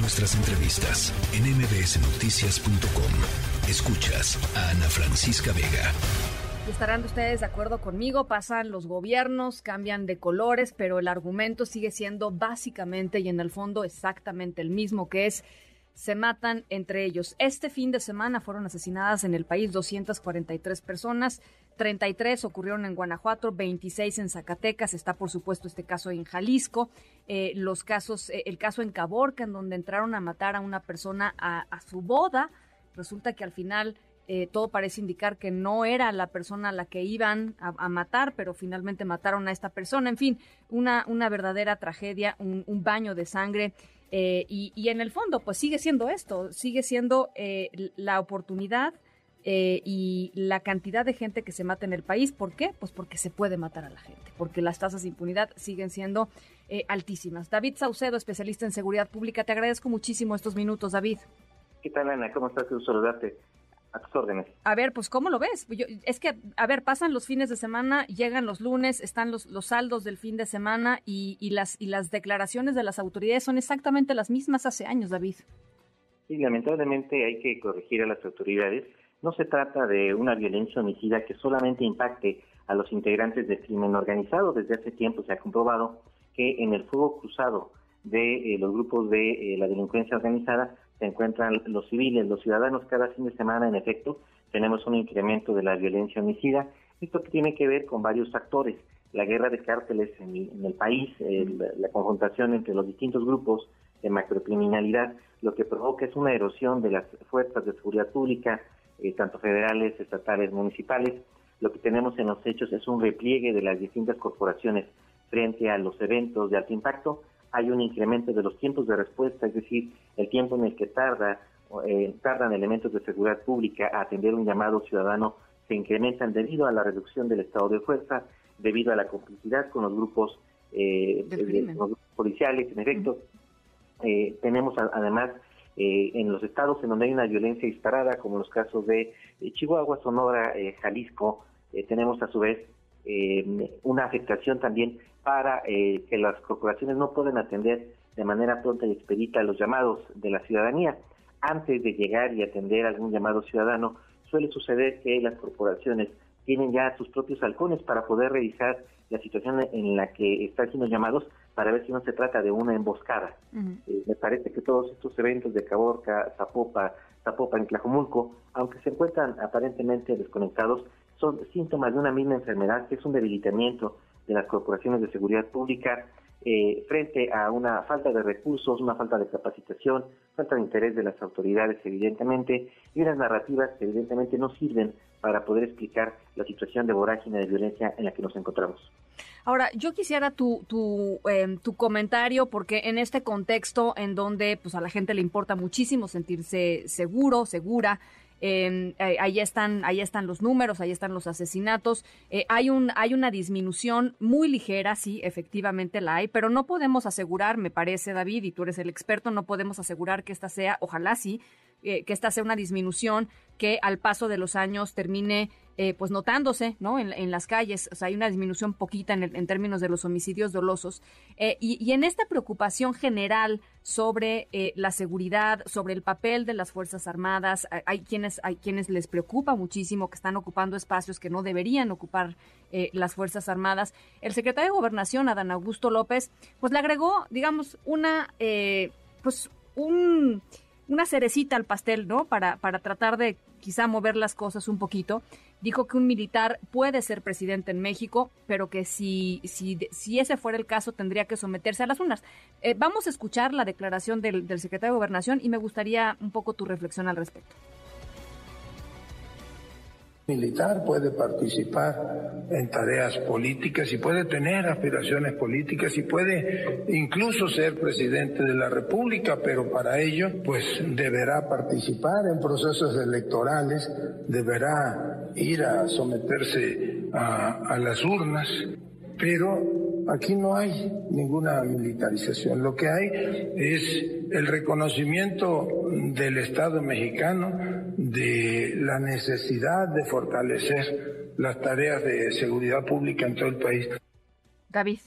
Nuestras entrevistas en mbsnoticias.com. Escuchas a Ana Francisca Vega. Estarán ustedes de acuerdo conmigo, pasan los gobiernos, cambian de colores, pero el argumento sigue siendo básicamente y en el fondo exactamente el mismo, que es se matan entre ellos. Este fin de semana fueron asesinadas en el país 243 personas, 33 ocurrieron en Guanajuato, 26 en Zacatecas, está por supuesto este caso en Jalisco, eh, los casos, eh, el caso en Caborca, en donde entraron a matar a una persona a, su boda, resulta que al final eh, todo parece indicar que no era la persona a la que iban a, matar, pero finalmente mataron a esta persona. En fin, una, una verdadera tragedia, un, un baño de sangre. Eh, y, en el fondo, pues sigue siendo esto, sigue siendo eh, la oportunidad eh, y la cantidad de gente que se mata en el país. ¿Por qué? Pues porque se puede matar a la gente, porque las tasas de impunidad siguen siendo altísimas. David Saucedo, especialista en seguridad pública, te agradezco muchísimo estos minutos, David. ¿Qué tal, Ana? ¿Cómo estás? Un saludarte a tus órdenes. A ver, pues ¿cómo lo ves? es que, a ver, pasan los fines de semana, llegan los lunes, están los, los saldos del fin de semana y, y, las, y las declaraciones de las autoridades son exactamente las mismas hace años, David. Sí, lamentablemente hay que corregir a las autoridades. No se trata de una violencia homicida que solamente impacte a los integrantes del crimen organizado. Desde hace tiempo se ha comprobado que en el fuego cruzado de eh, los grupos de eh, la delincuencia organizada se encuentran los civiles, los ciudadanos cada fin de semana, en efecto, tenemos un incremento de la violencia homicida. Esto tiene que ver con varios factores. La guerra de cárteles en, el país, la confrontación entre los distintos grupos de macrocriminalidad, lo que provoca es una erosión de las fuerzas de seguridad pública, eh, tanto federales, estatales, municipales. Lo que tenemos en los hechos es un repliegue de las distintas corporaciones frente a los eventos de alto impacto hay un incremento de los tiempos de respuesta, es decir, el tiempo en el que tarda, eh, tardan elementos de seguridad pública a atender un llamado ciudadano se incrementan debido a la reducción del estado de fuerza, debido a la complicidad con los grupos, eh, policiales, en efecto. Eh, tenemos además eh, en los estados en donde hay una violencia disparada, como los casos de Chihuahua, Sonora, Jalisco, tenemos a su vez una afectación también para eh, que las corporaciones no puedan atender de manera pronta y expedita los llamados de la ciudadanía. Antes de llegar y atender algún llamado ciudadano, suele suceder que las corporaciones tienen ya sus propios halcones para poder revisar la situación en la que están siendo llamados para ver si no se trata de una emboscada. Eh, me parece que todos estos eventos de Caborca, Zapopa, Zapopan y Tlajomulco, aunque se encuentran aparentemente desconectados, son síntomas de una misma enfermedad que es un debilitamiento de las corporaciones de seguridad pública eh, frente a una falta de recursos, una falta de capacitación, falta de interés de las autoridades, evidentemente, y unas narrativas que evidentemente no sirven para poder explicar la situación de vorágine de violencia en la que nos encontramos. Ahora, yo quisiera tu, tu, em, tu comentario, porque en este contexto en donde pues, a la gente le importa muchísimo sentirse seguro, segura, eh, ahí están, ahí están los números, ahí están los asesinatos. Eh, hay un, hay una disminución muy ligera, sí, efectivamente la hay, pero no podemos asegurar, me parece, David, y tú eres el experto, no podemos asegurar que esta sea, ojalá sí, eh, que esta sea una disminución que al paso de los años termine eh, pues notándose ¿no? En, las calles. O sea, hay una disminución poquita en, en términos de los homicidios dolosos. Eh, y, en esta preocupación general sobre eh, la seguridad, sobre el papel de las Fuerzas Armadas, hay quienes, hay quienes les preocupa muchísimo que están ocupando espacios que no deberían ocupar las Fuerzas Armadas. El secretario de Gobernación, Adán Augusto López, pues le agregó, digamos, una, pues un una cerecita al pastel, ¿no? Para, para tratar de quizá mover las cosas un poquito. Dijo que un militar puede ser presidente en México, pero que si, si, si ese fuera el caso tendría que someterse a las urnas. Eh, vamos a escuchar la declaración del, del secretario de Gobernación y me gustaría un poco tu reflexión al respecto militar puede participar en tareas políticas y puede tener aspiraciones políticas y puede incluso ser presidente de la República, pero para ello pues deberá participar en procesos electorales, deberá ir a someterse a, a las urnas, pero aquí no hay ninguna militarización. Lo que hay es el reconocimiento del Estado mexicano de la necesidad de fortalecer las tareas de seguridad pública en todo el país. David.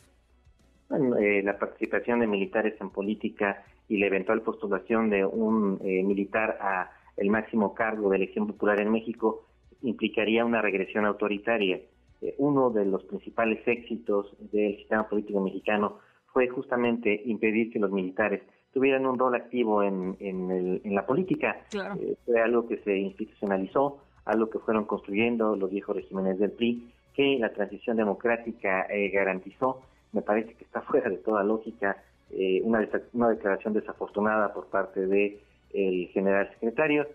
Eh, la participación de militares en política y la eventual postulación de un eh, militar a el máximo cargo de elección popular en México implicaría una regresión autoritaria. Eh, uno de los principales éxitos del sistema político mexicano fue justamente impedir que los militares tuvieran un rol activo en, en, la política. Eh, fue algo que se institucionalizó, algo que fueron construyendo los viejos regímenes del PRI, que la transición democrática eh, garantizó. Me parece que está fuera de toda lógica eh, una, una declaración desafortunada por parte del el general secretario,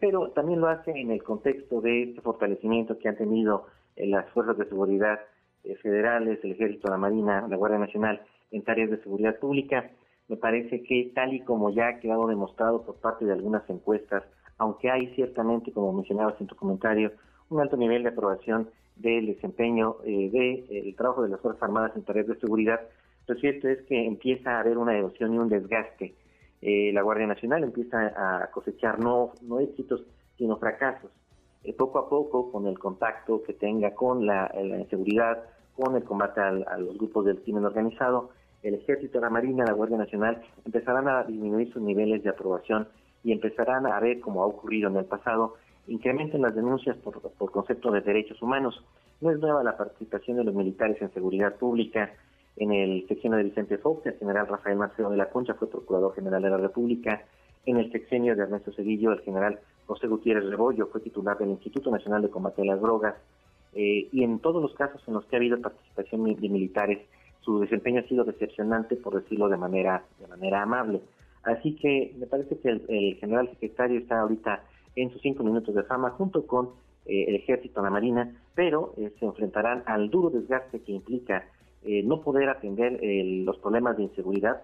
pero también lo hace en el contexto de este fortalecimiento que han tenido las fuerzas de seguridad federales, el Ejército, la Marina, la Guardia Nacional en tareas de seguridad pública me parece que tal y como ya ha quedado demostrado por parte de algunas encuestas, aunque hay ciertamente, como mencionabas en tu comentario, un alto nivel de aprobación del desempeño eh, del trabajo de las Fuerzas Armadas en tareas de seguridad, lo cierto es que empieza a haber una erosión y un desgaste. Eh, la Guardia Nacional empieza a cosechar no, no éxitos, sino fracasos. Eh, poco a poco, con el contacto que tenga con la, inseguridad, con el combate a los grupos del crimen organizado, el Ejército, la Marina, la Guardia Nacional empezarán a disminuir sus niveles de aprobación y empezarán a ver, como ha ocurrido en el pasado, incrementen las denuncias por, concepto de derechos humanos. No es nueva la participación de los militares en seguridad pública. En el sexenio de Vicente Fox, el general Rafael Marcelo de la Concha fue Procurador General de la República. En el sexenio de Ernesto Cedillo, el general José Gutiérrez Rebollo fue titular del Instituto Nacional de Combate a las Drogas. Eh, y en todos los casos en los que ha habido participación de militares, su desempeño ha sido decepcionante, por decirlo de manera, de manera amable. Así que me parece que el, general secretario está ahorita en sus cinco minutos de fama junto con eh, el ejército, la marina, pero eh, se enfrentarán al duro desgaste que implica eh, no poder atender los problemas de inseguridad.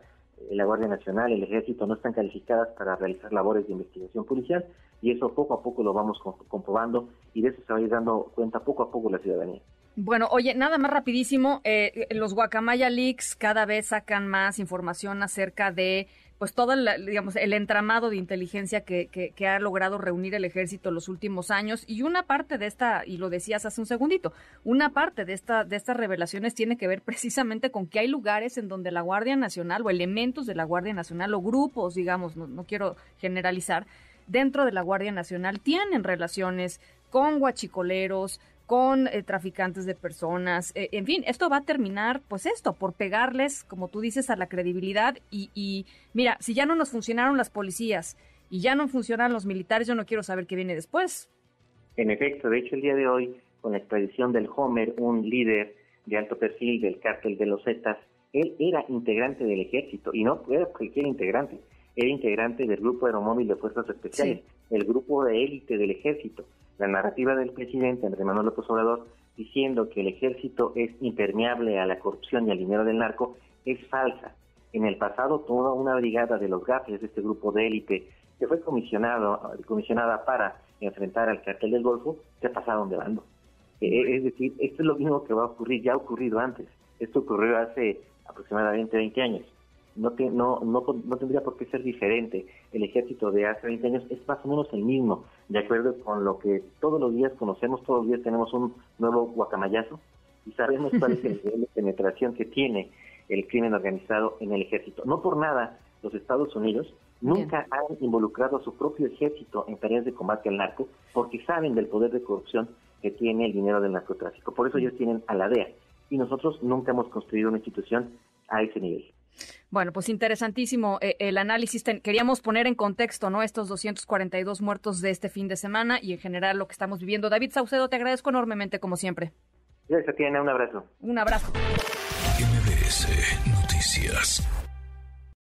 la Guardia Nacional, el ejército no están calificadas para realizar labores de investigación policial y eso poco a poco lo vamos comprobando y de eso se va a ir dando cuenta poco a poco la ciudadanía. Bueno, oye, nada más rapidísimo, eh, los Guacamaya Leaks cada vez sacan más información acerca de pues todo el, digamos, el entramado de inteligencia que, que, ha logrado reunir el ejército en los últimos años. Y una parte de esta, y lo decías hace un segundito, una parte de, esta, de estas revelaciones tiene que ver precisamente con que hay lugares en donde la Guardia Nacional o elementos de la Guardia Nacional o grupos, digamos, no, no quiero generalizar, dentro de la Guardia Nacional tienen relaciones con guachicoleros, con eh, traficantes de personas. Eh, en fin, esto va a terminar, pues esto, por pegarles, como tú dices, a la credibilidad. Y, y mira, si ya no nos funcionaron las policías y ya no funcionan los militares, yo no quiero saber qué viene después. En efecto, de hecho, el día de hoy, con la extradición del Homer, un líder de alto perfil del cártel de los Zetas, él era integrante del ejército y no era cualquier integrante, era integrante del grupo aeromóvil de fuerzas especiales, el grupo de élite del ejército la narrativa del presidente Andrés Manuel López Obrador diciendo que el ejército es impermeable a la corrupción y al dinero del narco es falsa. En el pasado, toda una brigada de los gafes de este grupo de élite que fue comisionado, comisionada para enfrentar al cartel del Golfo, se pasaron de bando. Eh, es decir, esto es lo mismo que va a ocurrir, ya ha ocurrido antes. Esto ocurrió hace aproximadamente 20 años no, no, no, tendría por qué ser diferente. El ejército de hace 20 años es más o menos el mismo, de acuerdo con lo que todos los días conocemos, todos los días tenemos un nuevo guacamayazo y sabemos cuál es el nivel de penetración que tiene el crimen organizado en el ejército. No por nada, los Estados Unidos nunca han involucrado a su propio ejército en tareas de combate al narco porque saben del poder de corrupción que tiene el dinero del narcotráfico. Por eso ellos tienen a la DEA y nosotros nunca hemos construido una institución a ese nivel. Bueno, pues interesantísimo eh, el análisis. queríamos poner en contexto, ¿no? Estos 242 muertos de este fin de semana y en general lo que estamos viviendo. David Saucedo, te agradezco enormemente, como siempre. Gracias, tiene un abrazo. Un abrazo. MBS Noticias.